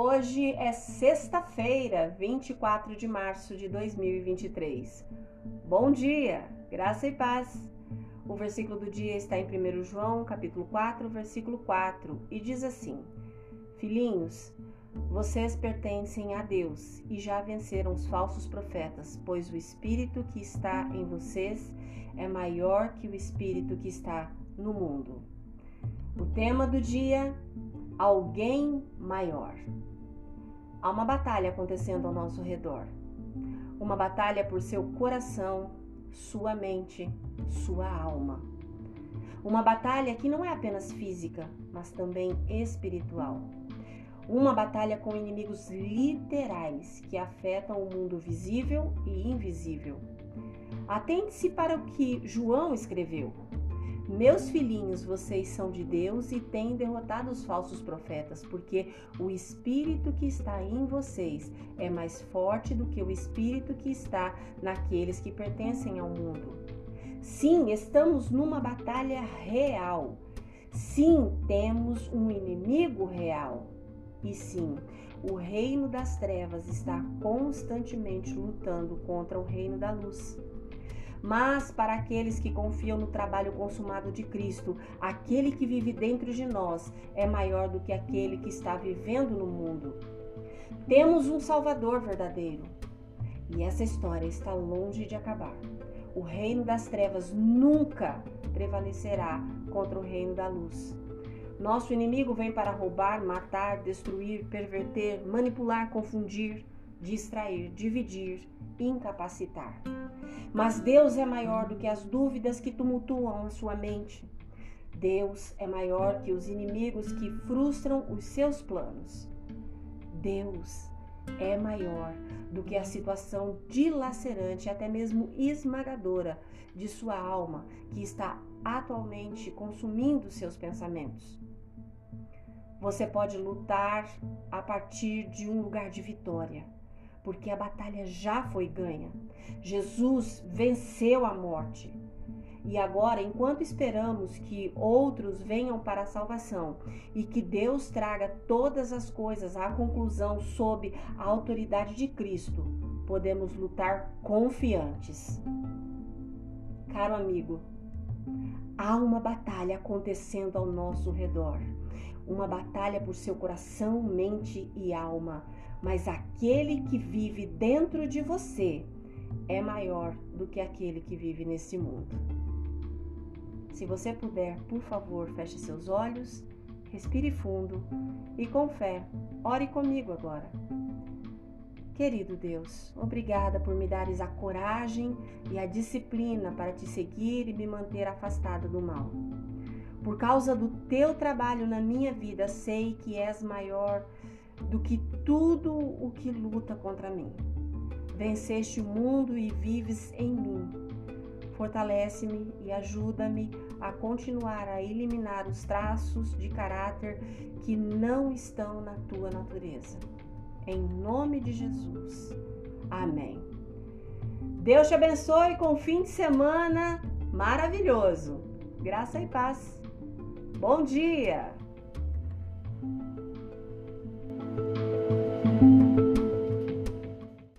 Hoje é sexta-feira, 24 de março de 2023. Bom dia, graça e paz. O versículo do dia está em 1 João, capítulo 4, versículo 4, e diz assim: Filhinhos, vocês pertencem a Deus e já venceram os falsos profetas, pois o espírito que está em vocês é maior que o espírito que está no mundo. O tema do dia: alguém maior. Há uma batalha acontecendo ao nosso redor. Uma batalha por seu coração, sua mente, sua alma. Uma batalha que não é apenas física, mas também espiritual. Uma batalha com inimigos literais que afetam o mundo visível e invisível. Atente-se para o que João escreveu. Meus filhinhos, vocês são de Deus e têm derrotado os falsos profetas, porque o espírito que está em vocês é mais forte do que o espírito que está naqueles que pertencem ao mundo. Sim, estamos numa batalha real. Sim, temos um inimigo real. E sim, o reino das trevas está constantemente lutando contra o reino da luz. Mas para aqueles que confiam no trabalho consumado de Cristo, aquele que vive dentro de nós é maior do que aquele que está vivendo no mundo. Temos um Salvador verdadeiro. E essa história está longe de acabar. O reino das trevas nunca prevalecerá contra o reino da luz. Nosso inimigo vem para roubar, matar, destruir, perverter, manipular, confundir, distrair, dividir, incapacitar. Mas Deus é maior do que as dúvidas que tumultuam a sua mente. Deus é maior que os inimigos que frustram os seus planos. Deus é maior do que a situação dilacerante, até mesmo esmagadora, de sua alma, que está atualmente consumindo seus pensamentos. Você pode lutar a partir de um lugar de vitória porque a batalha já foi ganha. Jesus venceu a morte. E agora, enquanto esperamos que outros venham para a salvação e que Deus traga todas as coisas à conclusão sob a autoridade de Cristo, podemos lutar confiantes. Caro amigo, há uma batalha acontecendo ao nosso redor. Uma batalha por seu coração, mente e alma mas aquele que vive dentro de você é maior do que aquele que vive nesse mundo. Se você puder, por favor, feche seus olhos, respire fundo e com fé, ore comigo agora. Querido Deus, obrigada por me dares a coragem e a disciplina para te seguir e me manter afastada do mal. Por causa do teu trabalho na minha vida, sei que és maior do que tudo o que luta contra mim. Venceste o mundo e vives em mim. Fortalece-me e ajuda-me a continuar a eliminar os traços de caráter que não estão na tua natureza. Em nome de Jesus. Amém. Deus te abençoe com um fim de semana maravilhoso. Graça e paz. Bom dia!